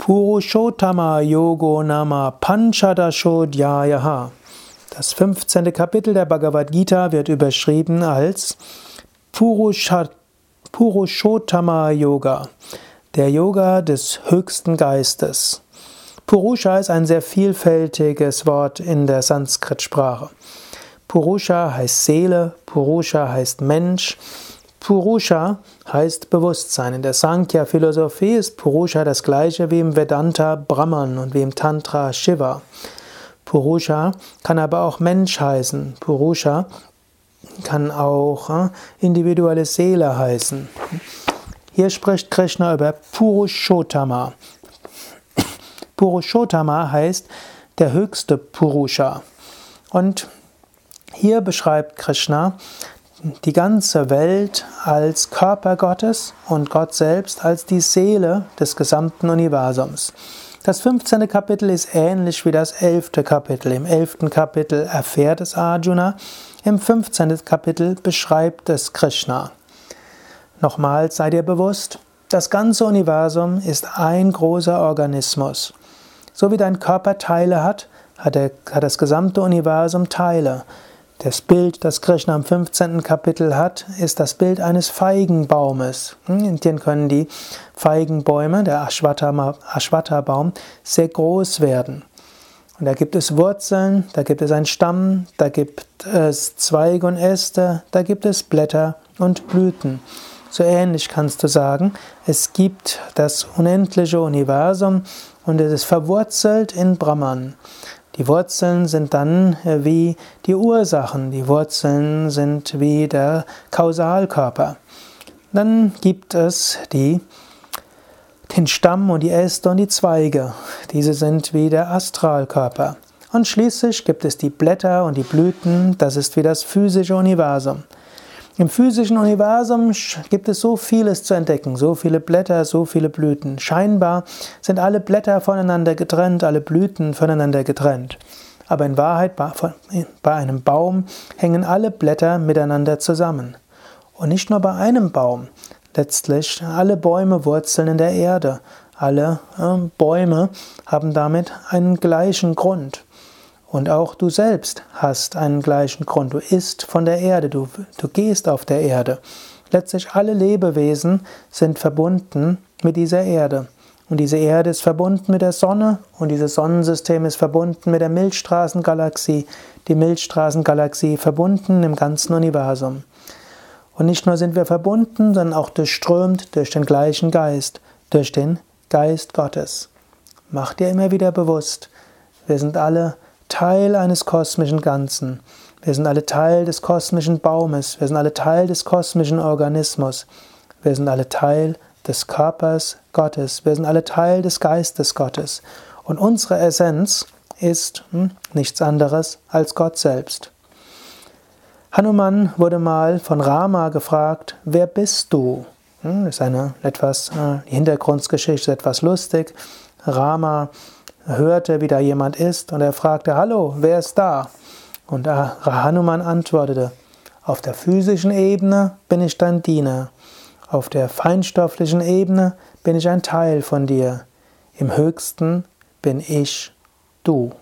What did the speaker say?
Purushottama Yogo Nama Panchadashodhyayaha. Das 15. Kapitel der Bhagavad Gita wird überschrieben als Purushottama Yoga, der Yoga des höchsten Geistes. Purusha ist ein sehr vielfältiges Wort in der Sanskrit-Sprache. Purusha heißt Seele, Purusha heißt Mensch, Purusha heißt Bewusstsein. In der Sankhya-Philosophie ist Purusha das gleiche wie im Vedanta Brahman und wie im Tantra Shiva. Purusha kann aber auch Mensch heißen. Purusha kann auch äh, individuelle Seele heißen. Hier spricht Krishna über Purushottama. Purushottama heißt der höchste Purusha. Und hier beschreibt Krishna die ganze Welt als Körper Gottes und Gott selbst als die Seele des gesamten Universums. Das 15. Kapitel ist ähnlich wie das 11. Kapitel. Im 11. Kapitel erfährt es Arjuna, im 15. Kapitel beschreibt es Krishna. Nochmals sei dir bewusst, das ganze Universum ist ein großer Organismus. So wie dein Körper Teile hat, hat, der, hat das gesamte Universum Teile. Das Bild, das Krishna im 15. Kapitel hat, ist das Bild eines Feigenbaumes. Hm, in dem können die Feigenbäume, der Ashwata-Baum, sehr groß werden. Und da gibt es Wurzeln, da gibt es einen Stamm, da gibt es Zweige und Äste, da gibt es Blätter und Blüten. So ähnlich kannst du sagen, es gibt das unendliche Universum und es ist verwurzelt in Brahman. Die Wurzeln sind dann äh, wie die Ursachen, die Wurzeln sind wie der Kausalkörper. Dann gibt es die, den Stamm und die Äste und die Zweige. Diese sind wie der Astralkörper. Und schließlich gibt es die Blätter und die Blüten, das ist wie das physische Universum. Im physischen Universum gibt es so vieles zu entdecken, so viele Blätter, so viele Blüten. Scheinbar sind alle Blätter voneinander getrennt, alle Blüten voneinander getrennt. Aber in Wahrheit, bei einem Baum hängen alle Blätter miteinander zusammen. Und nicht nur bei einem Baum. Letztlich, alle Bäume wurzeln in der Erde. Alle äh, Bäume haben damit einen gleichen Grund. Und auch du selbst hast einen gleichen Grund. Du isst von der Erde, du, du gehst auf der Erde. Letztlich alle Lebewesen sind verbunden mit dieser Erde. Und diese Erde ist verbunden mit der Sonne und dieses Sonnensystem ist verbunden mit der Milchstraßengalaxie, die Milchstraßengalaxie verbunden im ganzen Universum. Und nicht nur sind wir verbunden, sondern auch durchströmt durch den gleichen Geist, durch den Geist Gottes. Mach dir immer wieder bewusst, wir sind alle Teil eines kosmischen Ganzen. Wir sind alle Teil des kosmischen Baumes. Wir sind alle Teil des kosmischen Organismus. Wir sind alle Teil des Körpers Gottes. Wir sind alle Teil des Geistes Gottes. Und unsere Essenz ist hm, nichts anderes als Gott selbst. Hanuman wurde mal von Rama gefragt, wer bist du? Hm, das ist eine etwas, äh, die Hintergrundgeschichte ist etwas lustig. Rama hörte, wie da jemand ist, und er fragte, Hallo, wer ist da? Und Hanuman antwortete, auf der physischen Ebene bin ich dein Diener, auf der feinstofflichen Ebene bin ich ein Teil von dir, im höchsten bin ich du.